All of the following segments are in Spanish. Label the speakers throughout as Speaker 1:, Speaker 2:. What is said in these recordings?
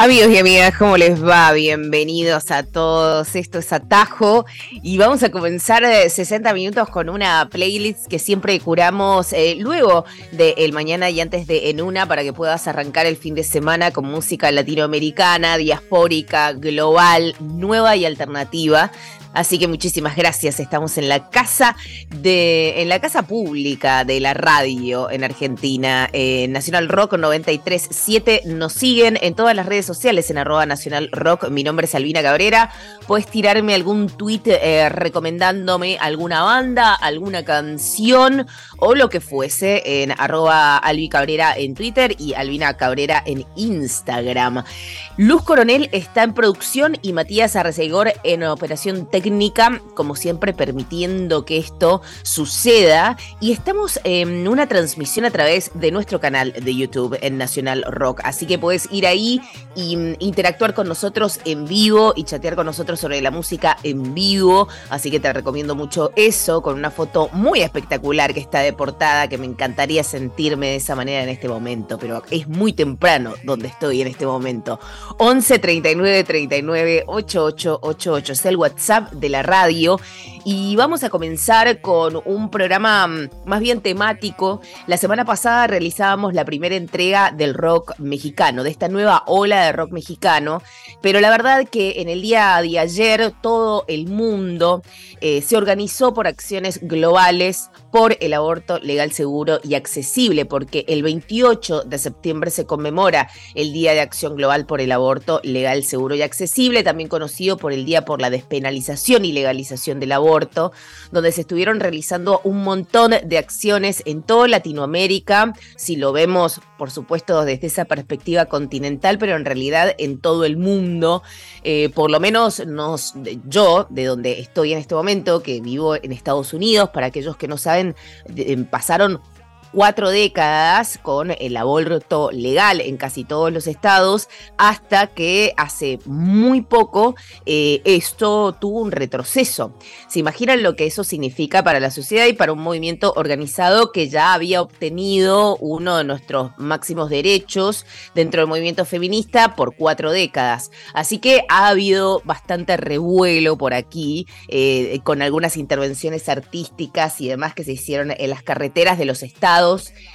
Speaker 1: Amigos y amigas, ¿cómo les va? Bienvenidos a todos. Esto es Atajo y vamos a comenzar 60 minutos con una playlist que siempre curamos eh, luego de el mañana y antes de en una para que puedas arrancar el fin de semana con música latinoamericana, diaspórica, global, nueva y alternativa. Así que muchísimas gracias. Estamos en la casa de, en la casa pública de la radio en Argentina, Nacional Rock 937. Nos siguen en todas las redes sociales en arroba Nacional Rock. Mi nombre es Albina Cabrera. Puedes tirarme algún tweet eh, recomendándome alguna banda, alguna canción o lo que fuese en arroba Albi Cabrera en Twitter y Albina Cabrera en Instagram. Luz Coronel está en producción y Matías Arrecegor en operación técnica, como siempre, permitiendo que esto suceda. Y estamos en una transmisión a través de nuestro canal de YouTube en Nacional Rock. Así que puedes ir ahí e interactuar con nosotros en vivo y chatear con nosotros sobre la música en vivo. Así que te recomiendo mucho eso, con una foto muy espectacular que está de portada, que me encantaría sentirme de esa manera en este momento. Pero es muy temprano donde estoy en este momento. 11 39 39 88 88 es el WhatsApp de la radio y vamos a comenzar con un programa mm, más bien temático. La semana pasada realizábamos la primera entrega del rock mexicano, de esta nueva ola de rock mexicano, pero la verdad que en el día de ayer todo el mundo eh, se organizó por acciones globales por el aborto legal, seguro y accesible, porque el 28 de septiembre se conmemora el Día de Acción Global por el Aborto Legal, Seguro y Accesible, también conocido por el Día por la Despenalización y Legalización del Aborto, donde se estuvieron realizando un montón de acciones en toda Latinoamérica, si lo vemos, por supuesto, desde esa perspectiva continental, pero en realidad en todo el mundo, eh, por lo menos nos, yo, de donde estoy en este momento, que vivo en Estados Unidos, para aquellos que no saben, pasaron cuatro décadas con el aborto legal en casi todos los estados, hasta que hace muy poco eh, esto tuvo un retroceso. ¿Se imaginan lo que eso significa para la sociedad y para un movimiento organizado que ya había obtenido uno de nuestros máximos derechos dentro del movimiento feminista por cuatro décadas? Así que ha habido bastante revuelo por aquí, eh, con algunas intervenciones artísticas y demás que se hicieron en las carreteras de los estados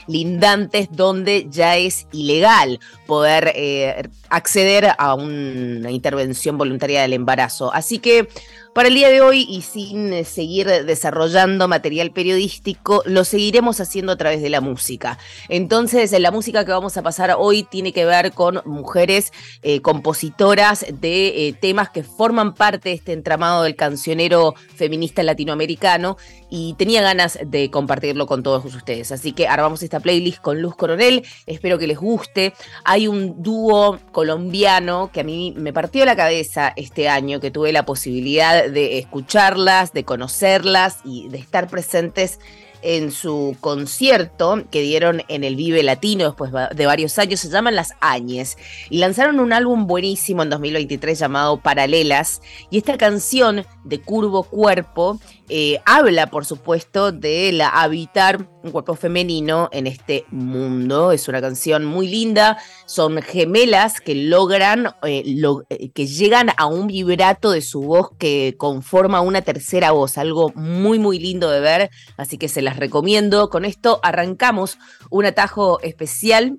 Speaker 1: lindantes donde ya es ilegal poder eh, acceder a una intervención voluntaria del embarazo. Así que para el día de hoy y sin eh, seguir desarrollando material periodístico, lo seguiremos haciendo a través de la música. Entonces, la música que vamos a pasar hoy tiene que ver con mujeres eh, compositoras de eh, temas que forman parte de este entramado del cancionero feminista latinoamericano y tenía ganas de compartirlo con todos ustedes. Así que armamos esta playlist con Luz Coronel, espero que les guste. Hay un dúo colombiano que a mí me partió la cabeza este año, que tuve la posibilidad de escucharlas, de conocerlas y de estar presentes en su concierto que dieron en el Vive Latino después de varios años, se llaman Las Añes, y lanzaron un álbum buenísimo en 2023 llamado Paralelas, y esta canción de Curvo Cuerpo eh, habla, por supuesto, de la habitar un cuerpo femenino en este mundo. Es una canción muy linda. Son gemelas que logran, eh, eh, que llegan a un vibrato de su voz que conforma una tercera voz. Algo muy, muy lindo de ver. Así que se las recomiendo. Con esto arrancamos un atajo especial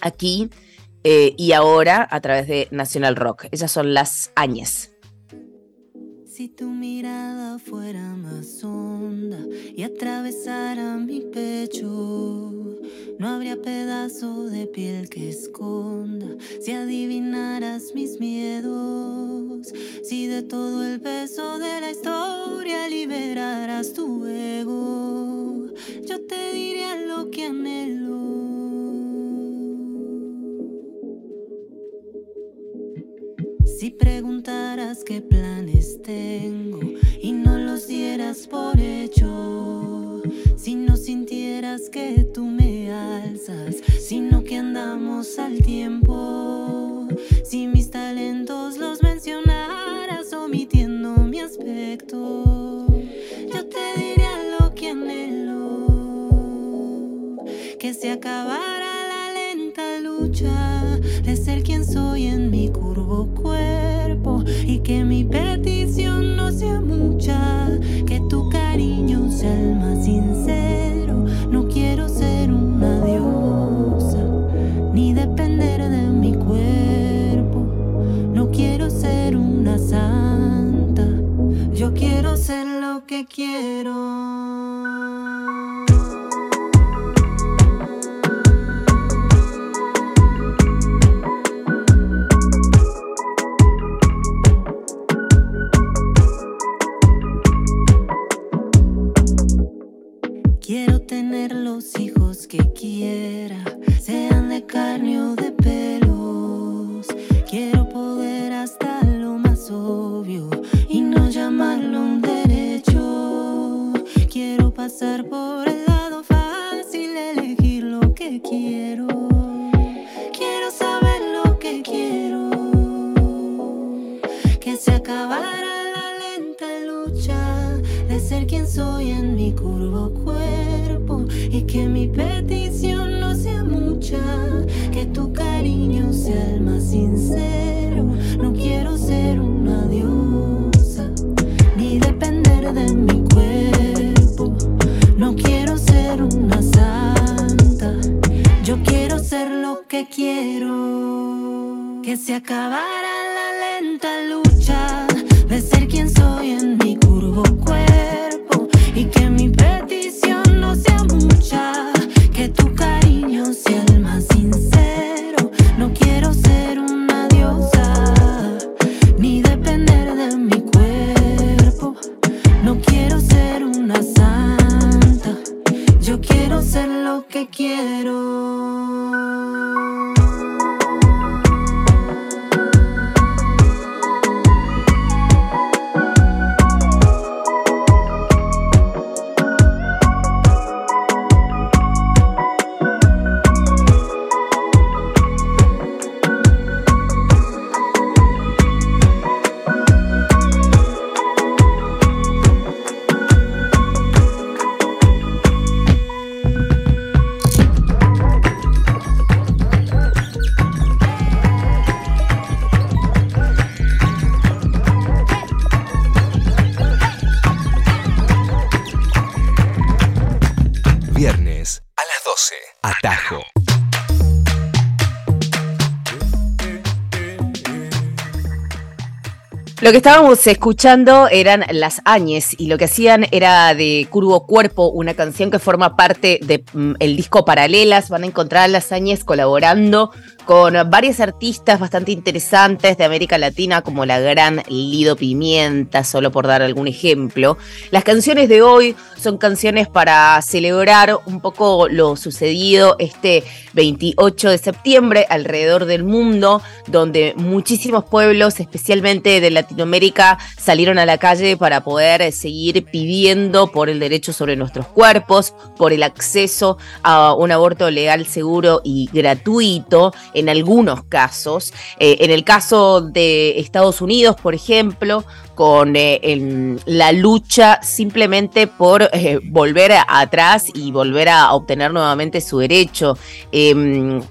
Speaker 1: aquí y ahora a través de National Rock. Ellas son las Añes.
Speaker 2: Si tu mirada fuera más honda y atravesara mi pecho, no habría pedazo de piel que esconda. Si adivinaras mis miedos, si de todo el peso de la historia liberaras tu ego yo te diría lo que anhelo. Si preguntaras qué tengo y no los dieras por hecho, si no sintieras que tú me alzas, sino que andamos al tiempo, si mis talentos los mencionaras omitiendo mi aspecto, yo te diría lo que anhelo, que se acabara la lenta lucha de ser quien soy en mi curvo cuerpo y que mi petición no sea mucha, que tu cariño sea el más sincero. No quiero ser una diosa ni depender de mi cuerpo. No quiero ser una santa. Yo quiero ser lo que quiero. Hijos que quiera, sean de carne o de pelos. Quiero poder hasta lo más obvio y no llamarlo un derecho. Quiero pasar por el que mi petición no sea mucha, que tu cariño sea el más sincero. No quiero ser una diosa ni depender de mi cuerpo. No quiero ser una santa. Yo quiero ser lo que quiero. Que se acabara Lo que
Speaker 1: estábamos escuchando eran las Áñez y lo que hacían era de Curvo Cuerpo, una canción que forma parte del disco Paralelas. Van a encontrar a las Áñez colaborando con varios artistas bastante interesantes de América Latina, como la gran Lido Pimienta, solo por dar algún ejemplo. Las canciones de hoy son canciones para celebrar un poco lo sucedido este 28 de septiembre alrededor del mundo, donde muchísimos pueblos, especialmente de Latinoamérica, salieron a la calle para poder seguir pidiendo por el derecho sobre nuestros cuerpos, por el acceso a un aborto legal, seguro y gratuito en algunos casos. Eh, en el caso de Estados Unidos, por ejemplo, con eh, la lucha simplemente por eh, volver atrás y volver a obtener nuevamente su derecho. Em,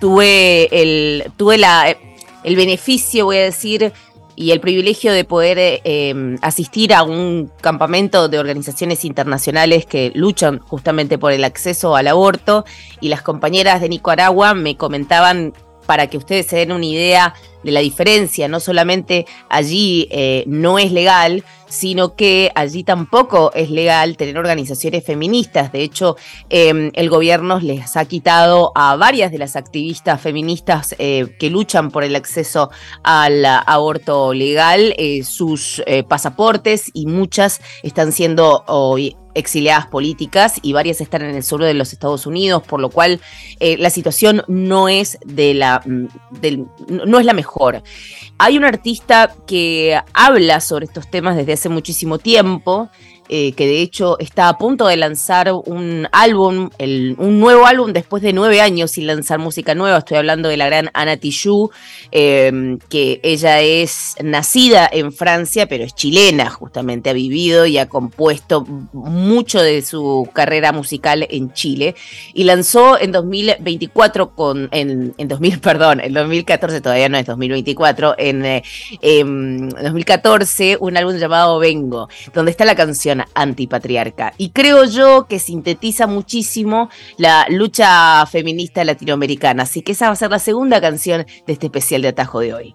Speaker 1: tuve el, tuve la, el beneficio, voy a decir, y el privilegio de poder eh, asistir a un campamento de organizaciones internacionales que luchan justamente por el acceso al aborto y las compañeras de Nicaragua me comentaban para que ustedes se den una idea de la diferencia. No solamente allí eh, no es legal, sino que allí tampoco es legal tener organizaciones feministas. De hecho, em, el gobierno les ha quitado a varias de las activistas feministas eh, que luchan por el acceso al aborto legal eh, sus pasaportes y muchas están siendo hoy exiliadas políticas y varias están en el sur de los Estados Unidos, por lo cual eh, la situación no es de la mm, no es la mejor. Hay un artista que habla sobre estos temas desde hace muchísimo tiempo. Eh, que de hecho está a punto de lanzar un álbum, un nuevo álbum después de nueve años sin lanzar música nueva. Estoy hablando de la gran Ana Tijoux, em, que ella es nacida en Francia, pero es chilena, justamente ha vivido y ha compuesto mucho de su carrera musical en Chile. Y lanzó en 2024 con, en, 2000, perdón, en 2014, todavía no es 2024, en 2014 em, un álbum llamado Vengo, donde está la canción antipatriarca. Y creo yo que sintetiza muchísimo la lucha feminista latinoamericana. Así que esa va a ser la segunda canción de este especial de atajo de hoy.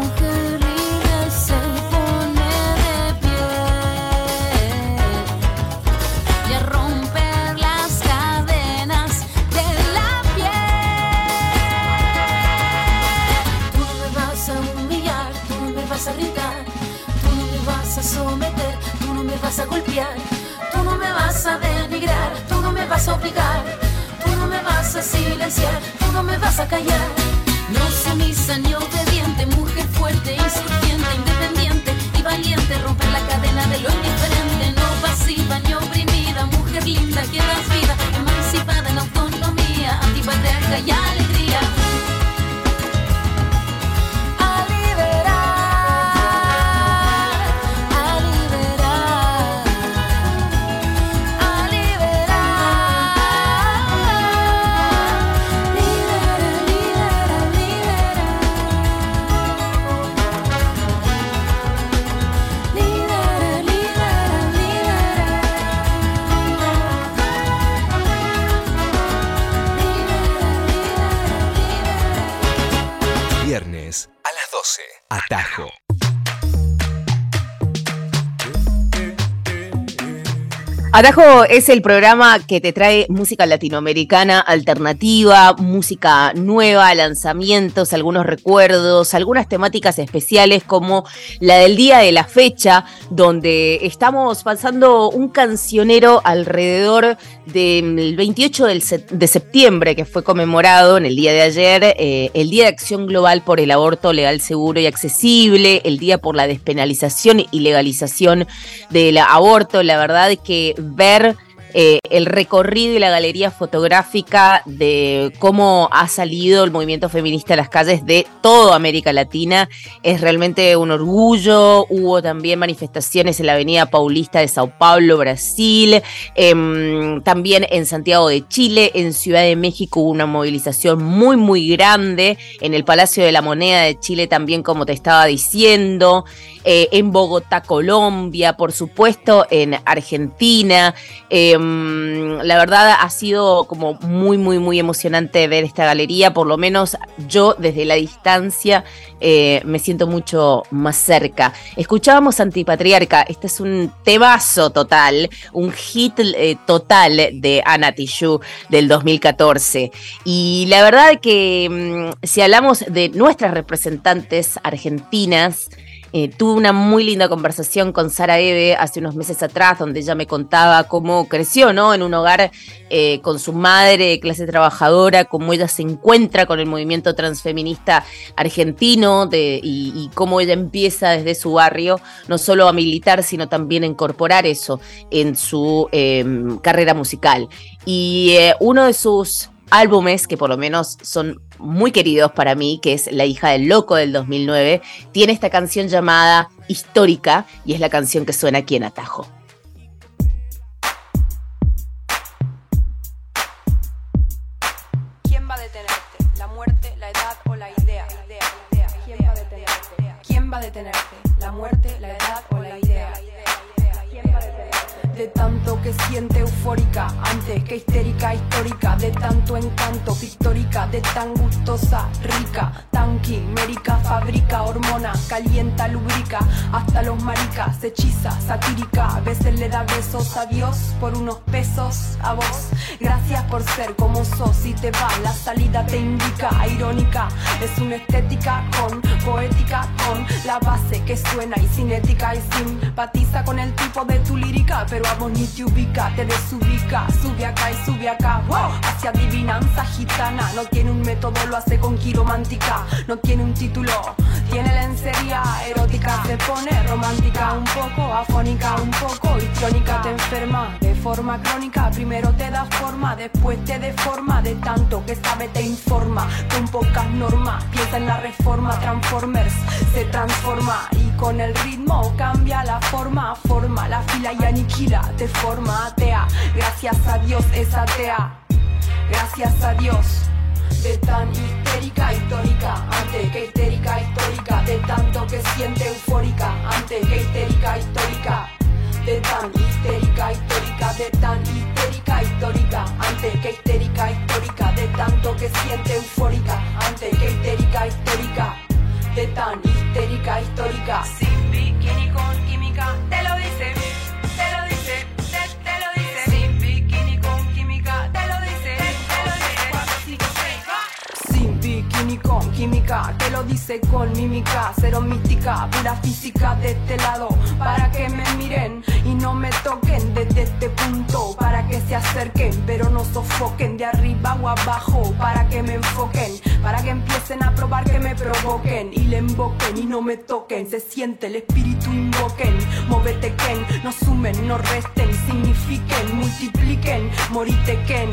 Speaker 3: Atajo
Speaker 1: es el programa que te trae música latinoamericana alternativa, música nueva, lanzamientos, algunos recuerdos, algunas temáticas especiales como la del día de la fecha, donde estamos pasando un cancionero alrededor del 28 de septiembre, que fue conmemorado en el día de ayer, eh, el Día de Acción Global por el Aborto Legal, Seguro y Accesible, el Día por la Despenalización y Legalización del Aborto. La verdad es que ver eh, el recorrido y la galería fotográfica de cómo ha salido el movimiento feminista a las calles de toda América Latina es realmente un orgullo. Hubo también manifestaciones en la Avenida Paulista de Sao Paulo, Brasil, em, también en Santiago de Chile, en Ciudad de México hubo una movilización muy, muy grande, en el Palacio de la Moneda de Chile también, como te estaba diciendo. Eh, en Bogotá, Colombia, por supuesto, en Argentina. Em, la verdad ha sido como muy, muy, muy emocionante ver esta galería, por lo menos yo desde la distancia eh, me siento mucho más cerca. Escuchábamos Antipatriarca, este es un tebazo total, un hit eh, total de Ana Tijoux del 2014. Y la verdad que mm, si hablamos de nuestras representantes argentinas, eh, tuve una muy linda conversación con Sara Eve hace unos meses atrás, donde ella me contaba cómo creció, ¿no? En un hogar eh, con su madre, clase trabajadora, cómo ella se encuentra con el movimiento transfeminista argentino y, cómo ella empieza desde su barrio, no solo a militar, sino también a incorporar eso en su em, carrera musical. Y eh, uno de sus álbumes que por lo menos son muy queridos para mí, que es La hija del loco del 2009, tiene esta canción llamada Histórica y es la canción que suena aquí en Atajo.
Speaker 4: ¿Quién va a detenerte? ¿La muerte, la edad o la idea? De tanto que siente eufórica, antes que histérica, histórica, de tanto encanto, pictórica, de tan gustosa, rica, tan quimérica, fabrica hormona, calienta, lubrica, hasta los maricas, hechiza, satírica, a veces le da besos a Dios por unos pesos a vos. Gracias por ser como sos y te va, la salida te indica, irónica, es una estética con poética, con la base que suena y cinética y simpatiza con el tipo de tu lírica, pero a vos ni te ubica, te desubica, sube acá y sube acá, hacia adivinanza gitana, no tiene un método, lo hace con quiromántica, no tiene un título, tiene lencería erótica, se pone romántica, un poco afónica, un poco histriónica, te enferma de forma crónica, primero te da forma, después te deforma, de tanto que sabe te informa, con pocas normas, piensa en la reforma, Transformers se transforma y con el ritmo cambia la forma, forma la fila y aniquila de forma atea. Gracias a Dios es atea. Gracias a Dios. De tan histérica, histórica, antes que histérica, histórica, de tanto que siente eufórica, antes que histérica, histórica, de tan histérica, histórica, de tan histérica, histórica, antes que histérica, histórica, de tanto que siente eufórica, antes que histérica, histórica de tan histérica histórica. Sin bikini con química, te lo dice, te lo dice con mímica, cero mística, pura física de este lado, para que me miren no me toquen desde este punto, para que se acerquen, pero no sofoquen de arriba o abajo, para que me enfoquen para que empiecen a probar que me provoquen y le invoquen y no me toquen. Se siente el espíritu invoquen, móvete Ken, no sumen, no resten, signifiquen, multipliquen, moritequen.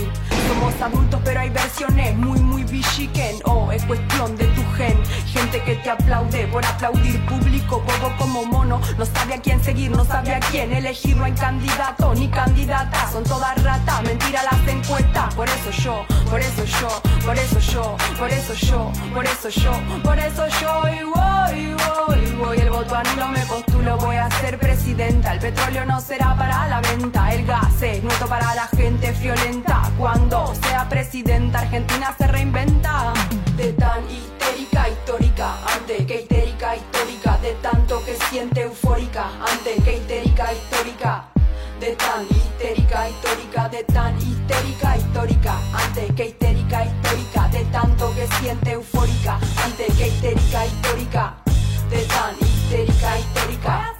Speaker 4: Somos adultos pero hay versiones muy muy bichiquen. Oh, es cuestión de tu gen, gente que te aplaude por aplaudir público, bobo como mono, no sabe a quién seguir, no sabe a quién elegir, no hay candidato ni candidata, son todas ratas, mentira las encuestas, por eso yo, por eso yo, por eso yo, por eso yo, por eso yo, por eso yo y voy, voy, voy. El voto no me postulo, voy a ser presidenta. El petróleo no será para la venta, el gas es nuestro para la gente violenta. Cuando sea presidenta, Argentina se reinventa. De tan histérica, histórica, antes que histérica, de tanto que siente eufórica, antes que histérica, histórica de tan histérica, histórica, de tan histérica, histórica, antes que histérica, histórica, de tanto que siente eufórica, antes que histérica, histórica, de tan histérica, histórica.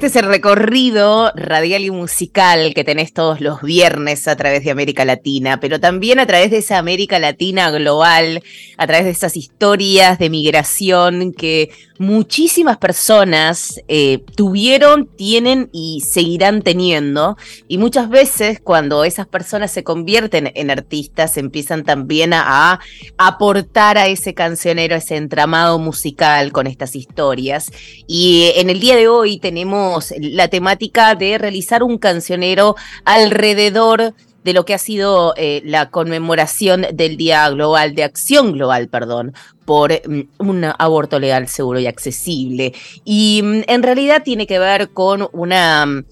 Speaker 1: Este es el recorrido radial y musical que tenés todos los viernes a través de América Latina, pero también a través de esa América Latina global, a través de esas historias de migración que muchísimas personas eh, tuvieron, tienen y seguirán teniendo. Y muchas veces cuando esas personas se convierten en artistas, empiezan también a, a aportar a ese cancionero, a ese entramado musical con estas historias. Y en el día de hoy tenemos la temática de realizar un cancionero alrededor de lo que ha sido eh, la conmemoración del Día Global, de Acción Global, perdón, por mm, un aborto legal, seguro y accesible. Y mm, en realidad tiene que ver con una, mm,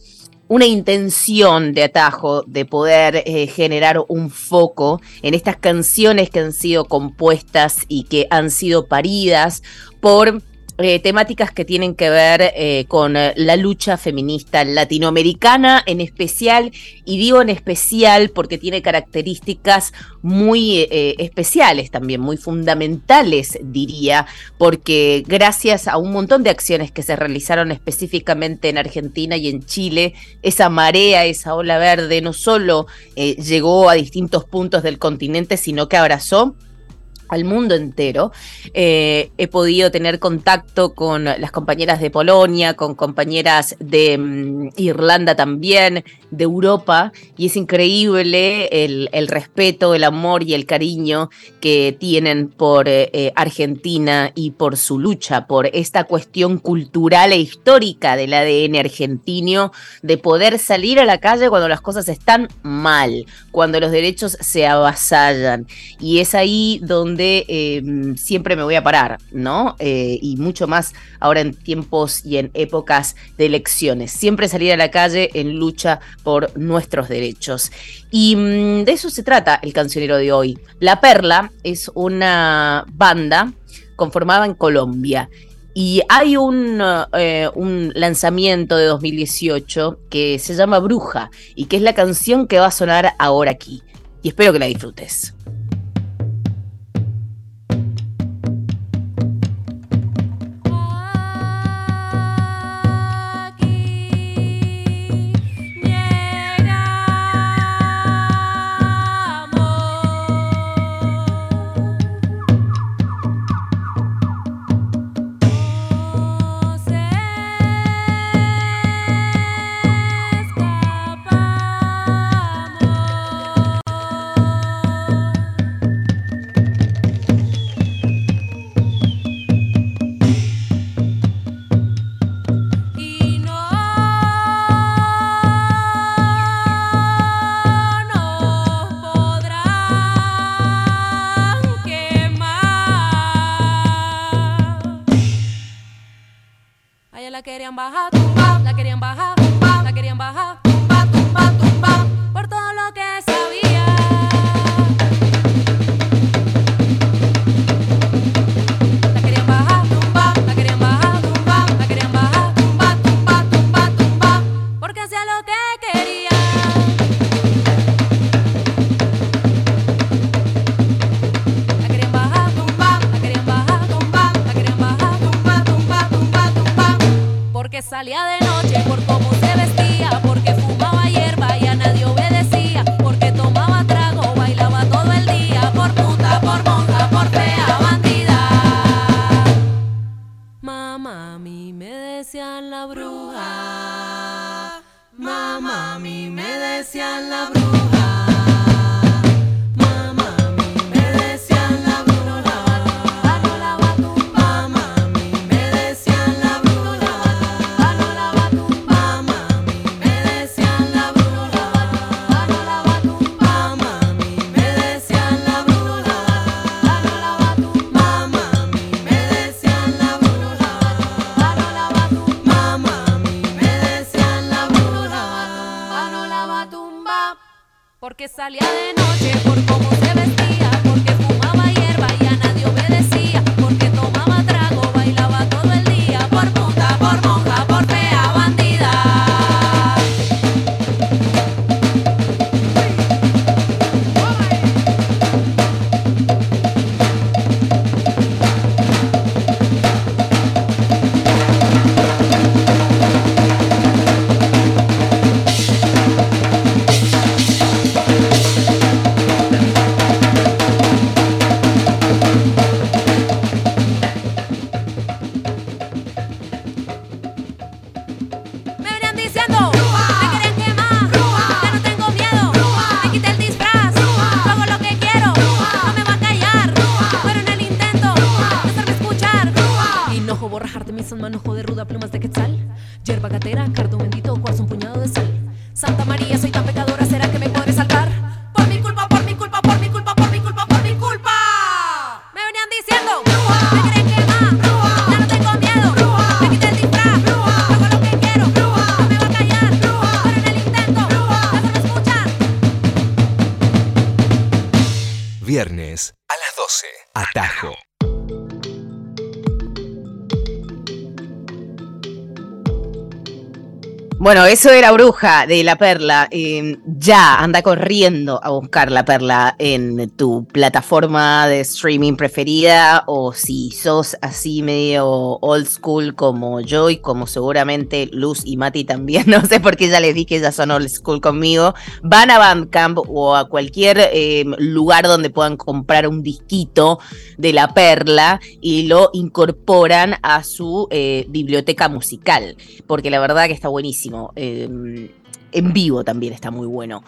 Speaker 1: una intención de atajo de poder eh, generar un foco en estas canciones que han sido compuestas y que han sido paridas por eh, temáticas que tienen que ver eh, con eh, la lucha feminista latinoamericana en especial, y digo en especial porque tiene características muy especiales también, muy fundamentales diría, porque gracias a un montón de acciones que se realizaron específicamente en Argentina y en Chile, esa marea, esa ola verde no solo llegó a distintos puntos del continente, sino que abrazó al mundo entero. Eh, he podido tener contacto con las compañeras de Polonia, con compañeras de mm, Irlanda también, de Europa, y es increíble el, respeto, el amor y el cariño que tienen por eh, eh, Argentina y por su lucha, por esta cuestión cultural e histórica del ADN argentino, de poder salir a la calle cuando las cosas están mal, cuando los derechos se avasallan. Y es ahí donde Em, siempre me voy a parar, ¿no? Eh, y mucho más ahora en tiempos y en épocas de elecciones. Siempre salir a la calle en lucha por nuestros derechos. Y mm, de eso se trata el cancionero de hoy. La Perla es una banda conformada en Colombia. Y hay un, eh, un, lanzamiento de 2018 que se llama Bruja y que es la canción que va a sonar ahora aquí. Y espero que la disfrutes. Bueno, eso era Bruja de La Perla. Eh, ya, anda corriendo a buscar La Perla en tu plataforma de streaming preferida o si sos así medio old school como yo y como seguramente Luz y Mati también, no sé por qué ya les dije que ya son old school conmigo, van a Bandcamp o a cualquier eh, lugar donde puedan comprar un disquito de La Perla y lo incorporan a su eh, biblioteca musical, porque la verdad que está buenísimo. Eh, en vivo también está muy bueno.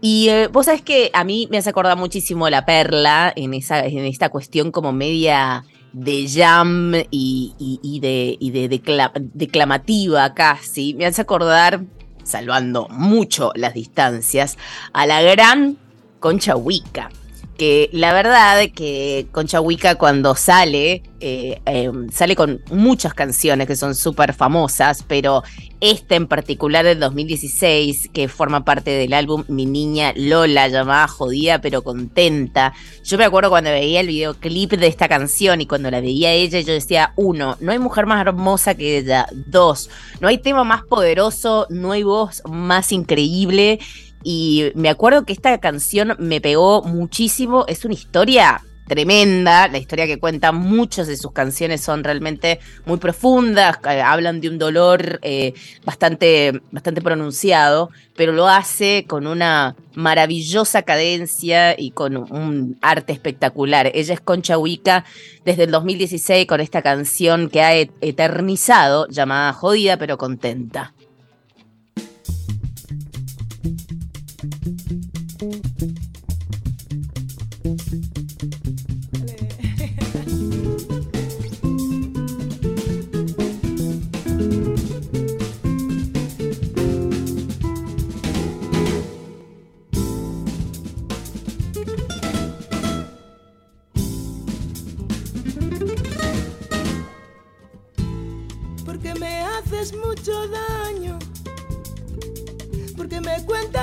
Speaker 1: Y eh, vos sabés que a mí me hace acordar muchísimo La Perla en, esa, en esta cuestión como media de jam y, y- de, y de decla- declamativa casi. Me hace acordar, salvando mucho las distancias, a la gran Concha Huica. Que la verdad que Concha Huica cuando sale, eh, eh, sale con muchas canciones que son súper famosas, pero esta en particular del 2016, que forma parte del álbum Mi Niña Lola, llamada Jodida pero Contenta. Yo me acuerdo cuando veía el videoclip de esta canción y cuando la veía ella, yo decía, uno, no hay mujer más hermosa que ella. Dos, no hay tema más poderoso, no hay voz más increíble. Y me acuerdo que esta canción me pegó muchísimo. Es una historia tremenda. La historia que cuenta muchas de sus canciones son realmente muy profundas. eh, Hablan de un dolor eh, bastante, bastante pronunciado, pero lo hace con una maravillosa cadencia y con un arte espectacular. Ella es Concha Huica desde el 2016 con esta canción que ha et- eternizado, llamada Jodida pero contenta.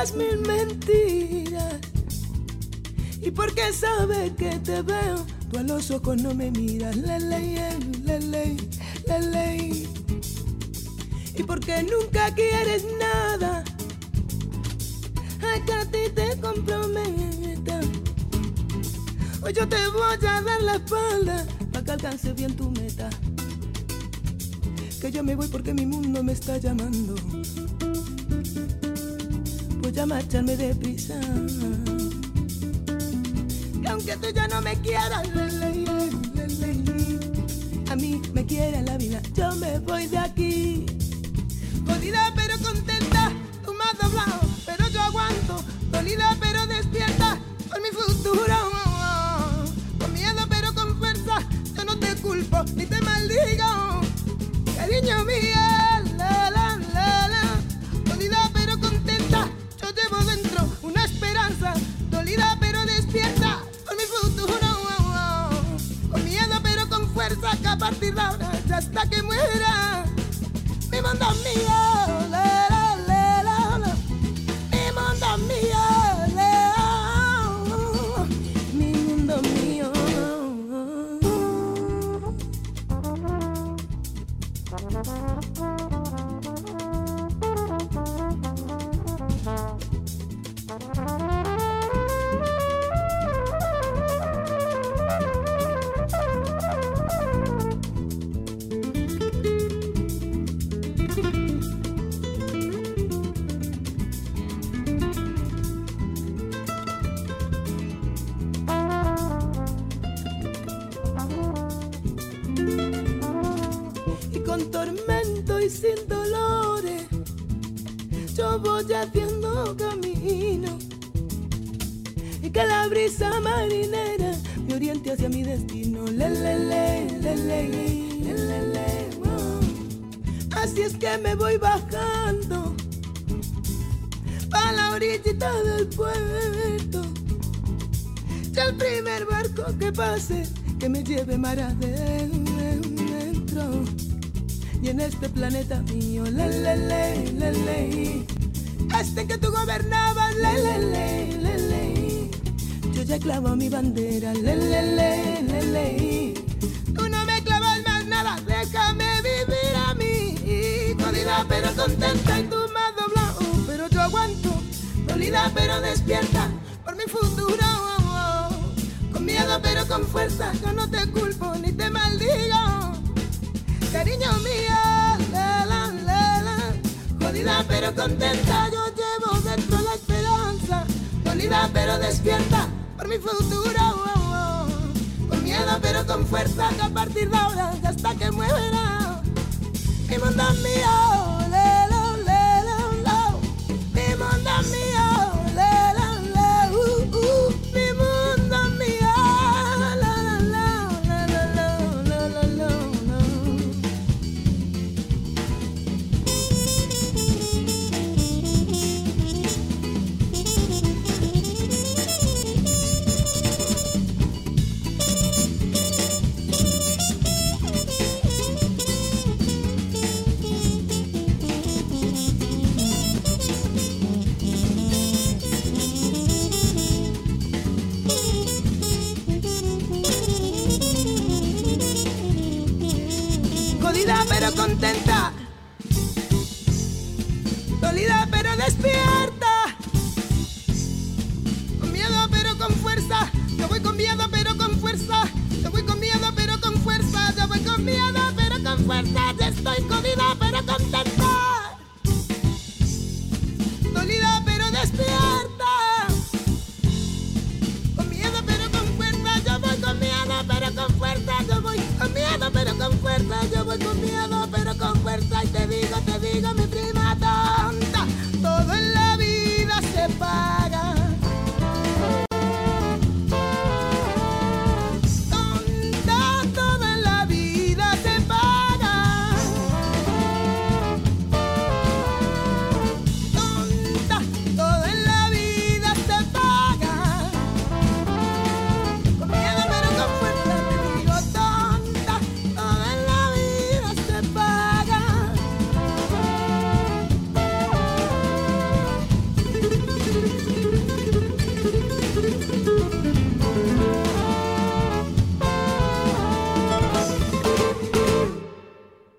Speaker 5: Cuentas mil mentiras y porque sabes que te veo, tú a los ojos no me miras, la ley, la ley, la ley, y porque nunca quieres nada, ay que a ti te comprometa. Hoy yo te voy a dar la espalda para que alcance bien tu meta que yo me voy porque mi mundo me está llamando. Voy a marcharme deprisa. Que aunque tú ya no me quieras, le, le, le, le, le, a mí me quiere la vida. Yo me voy de aquí. Jodida hasta que muera, mi mundo es con tormento y sin dolores yo voy haciendo camino y que la brisa marinera me oriente hacia mi destino. Le, le. Así es que me voy bajando a la orillita del puerto. Y el primer barco que pase, que me lleve mar adentro. Y en este planeta mío, le, le, le, le, le, este que tú gobernabas, le, le. Yo ya clavo mi bandera, le, le, le, le, le. Tú no me clavas más nada, déjame vivir a mí. Dolida pero contenta y tú me has doblado, pero yo aguanto. Dolida pero despierta por mi futuro. oh, oh. Con miedo pero con fuerza, yo no te culpo ni te maldigo. Cariño mío, la, la, la, la. Jodida pero contenta, yo llevo dentro la esperanza. Dolida pero despierta por mi futuro. oh, oh. Con miedo pero con fuerza, que a partir de ahora hasta que muera. Mi mundo mío,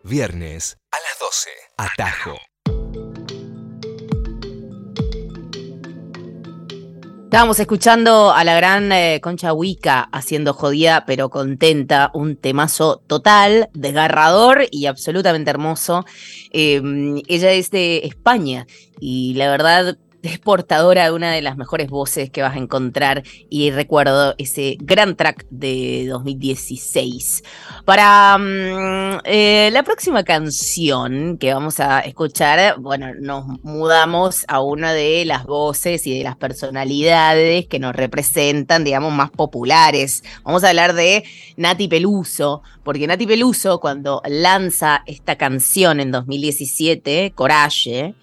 Speaker 3: Viernes a las 12. Atajo.
Speaker 1: Estábamos escuchando a la gran eh, Concha Huica haciendo jodida pero contenta, un temazo total, desgarrador y absolutamente hermoso. Eh, ella es de España y la verdad es portadora de una de las mejores voces que vas a encontrar y recuerdo ese gran track de 2016. Para mm, eh, la próxima canción que vamos a escuchar, bueno, nos mudamos a una de las voces y de las personalidades que nos representan, digamos, más populares. Vamos a hablar de Nati Peluso, porque Nati Peluso cuando lanza esta canción en 2017, Coraje,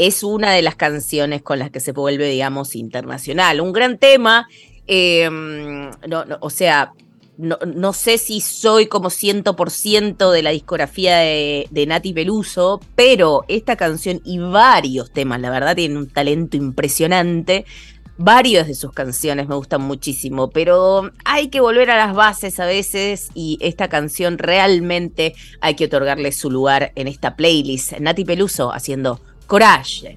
Speaker 1: es una de las canciones con las que se vuelve, digamos, internacional. Un gran tema, no, no, o sea, no, no, sé si soy como 100% de la discografía de, de, Nati Peluso, pero esta canción y varios temas, la verdad, tienen un talento impresionante. Varios de sus canciones me gustan muchísimo, pero hay que volver a las bases a veces y esta canción realmente hay que otorgarle su lugar en esta playlist. Nati Peluso haciendo Coraje.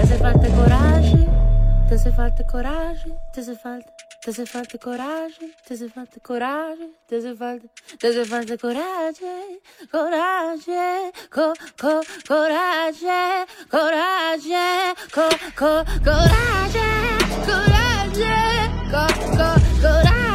Speaker 6: Te hace falta coraje, te hace falta coraje, te hace falta, te hace falta coraje, te hace falta coraje, te hace falta, te hace falta coraje, coraje, co, co, coraje, coraje, co, co, coraje, coraje, co, co, coraje,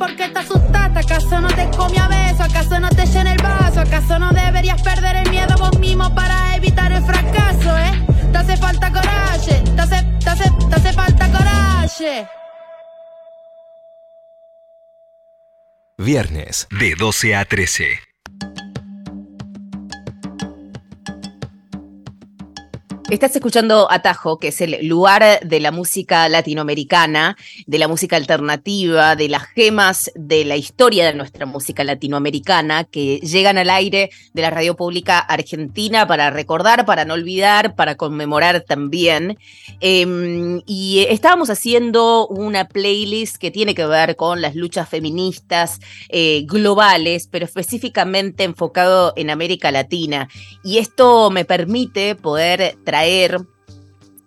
Speaker 6: porque te asustaste, ¿acaso no te comí a beso? ¿Acaso no te llena el vaso? ¿Acaso no deberías perder el miedo vos mismo para evitar el fracaso, eh? Te hace falta coraje, te hace, te hace, te hace falta coraje.
Speaker 3: Viernes de 12 a 13.
Speaker 1: Estás escuchando Atajo, que es el lugar de la música latinoamericana, de la música alternativa, de las gemas de la historia de nuestra música latinoamericana que llegan al aire de la radio pública argentina para recordar, para no olvidar, para conmemorar también. Eh, y estábamos haciendo una playlist que tiene que ver con las luchas feministas eh, globales, pero específicamente enfocado en América Latina. Y esto me permite poder traer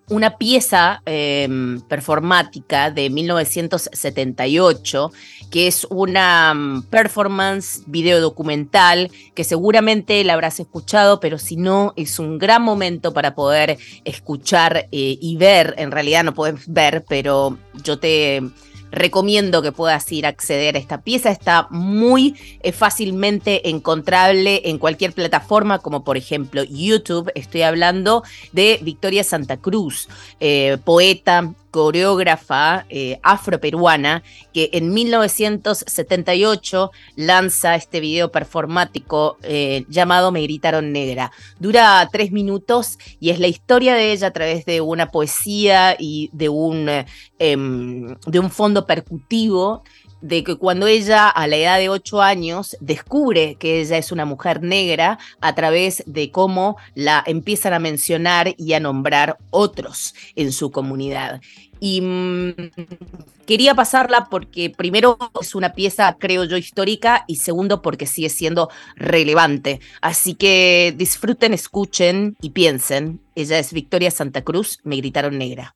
Speaker 1: una pieza eh, performática de 1978, que es una um, performance video documental que seguramente la habrás escuchado, pero si no, es un gran momento para poder escuchar eh, y ver. En realidad no puedes ver, pero yo te recomiendo que puedas ir a acceder a esta pieza. Está muy eh, fácilmente encontrable en cualquier plataforma, como por ejemplo YouTube. Estoy hablando de Victoria Santa Cruz, eh, poeta, coreógrafa eh, afroperuana que en 1978 lanza este video performático eh, llamado Me gritaron negra. Dura tres minutos y es la historia de ella a través de una poesía y de un, eh, de un fondo percutivo de que cuando ella a la edad de ocho años descubre que ella es una mujer negra a través de cómo la empiezan a mencionar y a nombrar otros en su comunidad. Y mmm, quería pasarla porque primero es una pieza, creo yo, histórica y segundo porque sigue siendo relevante. Así que disfruten, escuchen y piensen. Ella es Victoria Santa Cruz, me gritaron negra.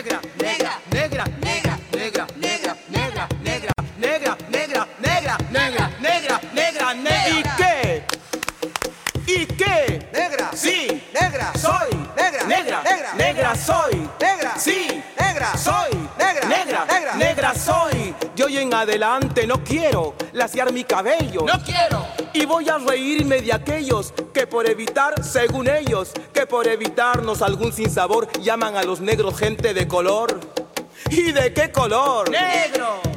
Speaker 7: Negra, negra, negra, negra, negra, negra, negra, negra, negra, negra, negra, negra, negra, negra, negra. ¿Y qué? ¿Y qué?
Speaker 8: Negra.
Speaker 7: Sí.
Speaker 8: Negra.
Speaker 7: Soy.
Speaker 8: Negra.
Speaker 7: Negra.
Speaker 8: Negra.
Speaker 7: Negra soy.
Speaker 8: Negra.
Speaker 7: Sí.
Speaker 8: Negra.
Speaker 7: Soy.
Speaker 8: Negra.
Speaker 7: Negra.
Speaker 8: Negra.
Speaker 7: Negra soy. De hoy en adelante no quiero laciar mi cabello.
Speaker 8: No quiero.
Speaker 7: Y voy a reírme de aquellos que por evitar, según ellos, que por evitarnos algún sinsabor llaman a los negros gente de color. ¿Y de qué color?
Speaker 8: Negro.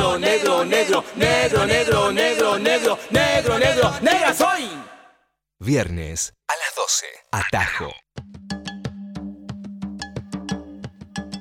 Speaker 7: negro, negro, negro, negro, negro, negro, negro, negro, negra soy.
Speaker 3: Viernes a las 12. Atajo.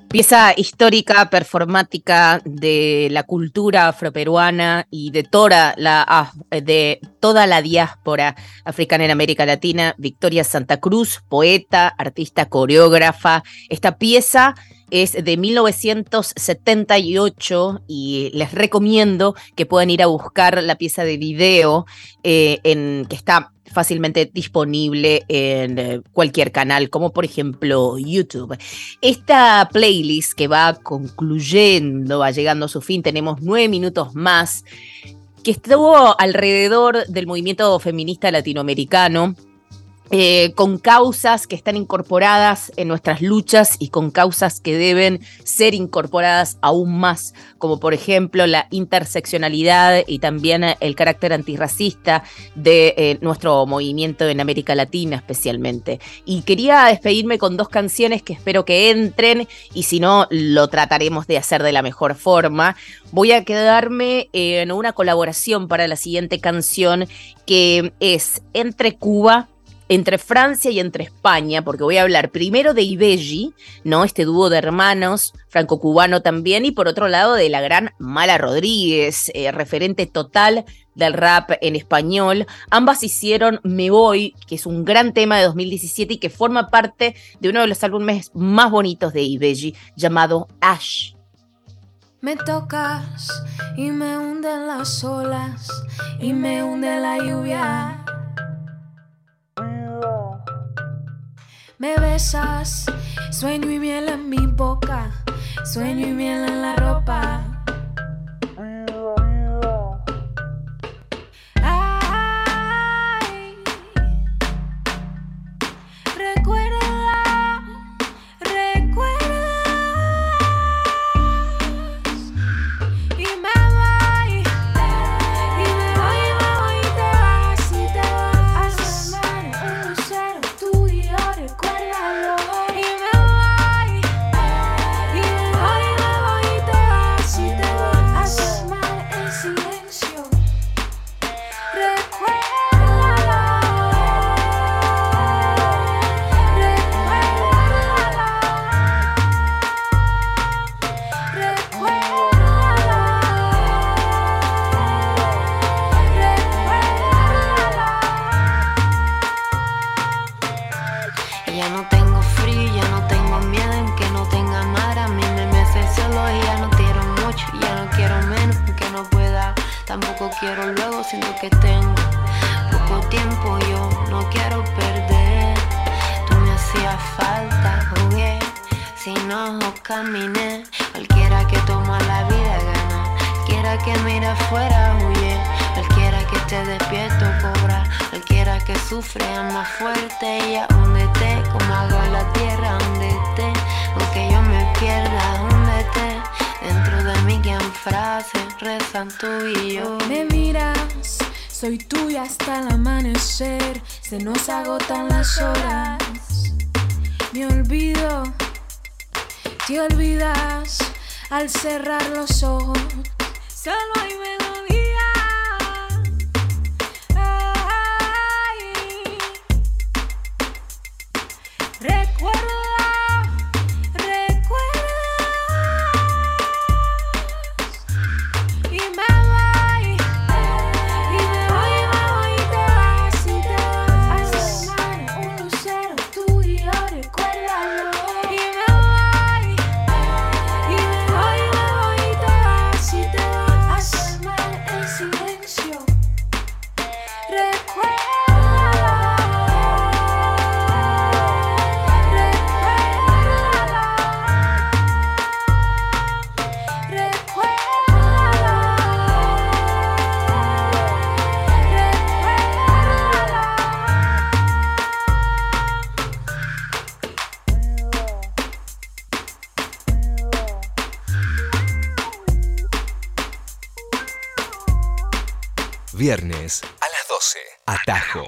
Speaker 1: Pieza histórica, performática de la cultura afroperuana y de toda la, de toda la diáspora africana en América Latina. Victoria Santa Cruz, poeta, artista, coreógrafa. Esta pieza es de 1978 y les recomiendo que puedan ir a buscar la pieza de video eh, en, que está fácilmente disponible en eh, cualquier canal, como por ejemplo YouTube. Esta playlist que va concluyendo, va llegando a su fin, tenemos nueve minutos más, que estuvo alrededor del movimiento feminista latinoamericano, eh, con causas que están incorporadas en nuestras luchas y con causas que deben ser incorporadas aún más, como por ejemplo la interseccionalidad y también el carácter antirracista de eh, nuestro movimiento en América Latina especialmente. Y quería despedirme con dos canciones que espero que entren y si no lo trataremos de hacer de la mejor forma. Voy a quedarme en una colaboración para la siguiente canción que es entre Cuba entre Francia y entre España, porque voy a hablar primero de Ibelli, ¿no? Este dúo de hermanos, franco-cubano también, y por otro lado de la gran Mala Rodríguez, eh, referente total del rap en español. Ambas hicieron Me Voy, que es un gran tema de 2017 y que forma parte de uno de los álbumes más bonitos de Ibelli, llamado Ash.
Speaker 9: Me tocas y me hunden las olas y me hunde la lluvia. Me besas, sueño y miel en mi boca, sueño y miel en la ropa. Cerrar los ojos.
Speaker 3: Viernes a las 12. Atajo.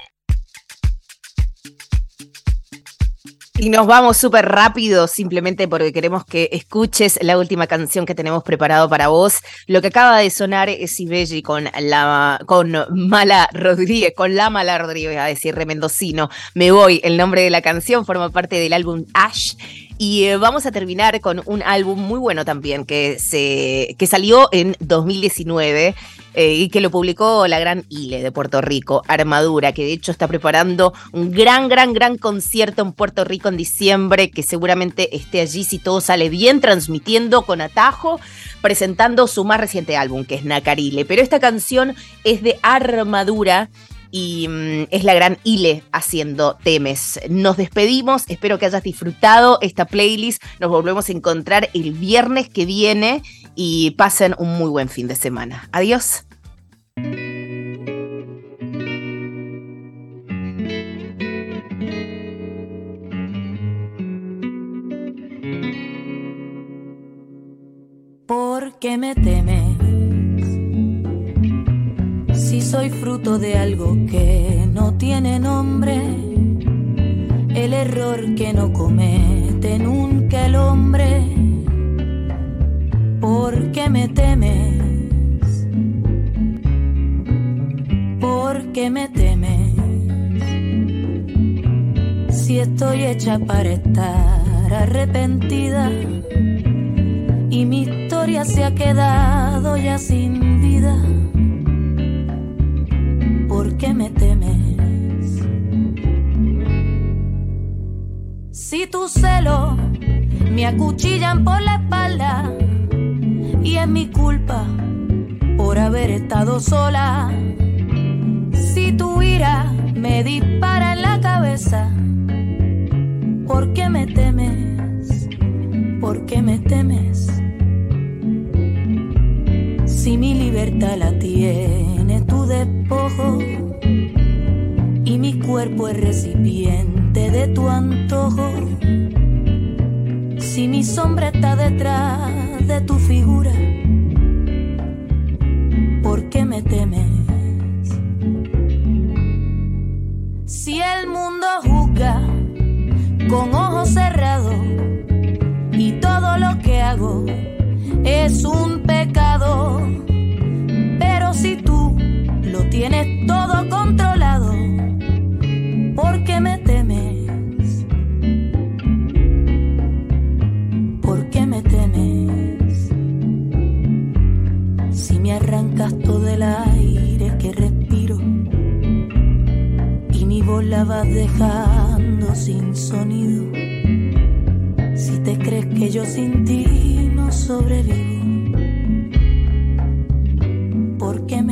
Speaker 1: Y nos vamos súper rápido, simplemente porque queremos que escuches la última canción que tenemos preparado para vos. Lo que acaba de sonar es Ibelli con la con Mala Rodríguez, con la Mala Rodríguez, a decir remendocino. Me voy, el nombre de la canción forma parte del álbum Ash. Y eh, vamos a terminar con un álbum muy bueno también que, se, que salió en 2019 eh, y que lo publicó la gran Ile de Puerto Rico, Armadura, que de hecho está preparando un gran, gran, gran concierto en Puerto Rico en diciembre, que seguramente esté allí si todo sale bien, transmitiendo con atajo, presentando su más reciente álbum, que es Nacarile. Pero esta canción es de Armadura y mm, es la gran Ile haciendo temes. Nos despedimos, espero que hayas disfrutado esta playlist. Nos volvemos a encontrar el viernes que viene y pasen un muy buen fin de semana. Adiós.
Speaker 10: De algo que no tiene nombre, el error que no comete nunca el hombre. ¿Por qué me temes? ¿Por qué me temes? Si estoy hecha para estar arrepentida y mi historia se ha quedado ya sin vida. ¿Por qué me temes? Si tus celos me acuchillan por la espalda y es mi culpa por haber estado sola. Si tu ira me dispara en la cabeza, ¿por qué me temes? ¿Por qué me temes? Si mi libertad la tiene tu despojo cuerpo es recipiente de tu antojo, si mi sombra está detrás de tu figura, ¿por qué me temes? Si el mundo juzga con ojos cerrados y todo lo que hago es un pecado. Pero si tú lo tienes todo la vas dejando sin sonido. Si te crees que yo sin ti no sobrevivo, ¿por qué me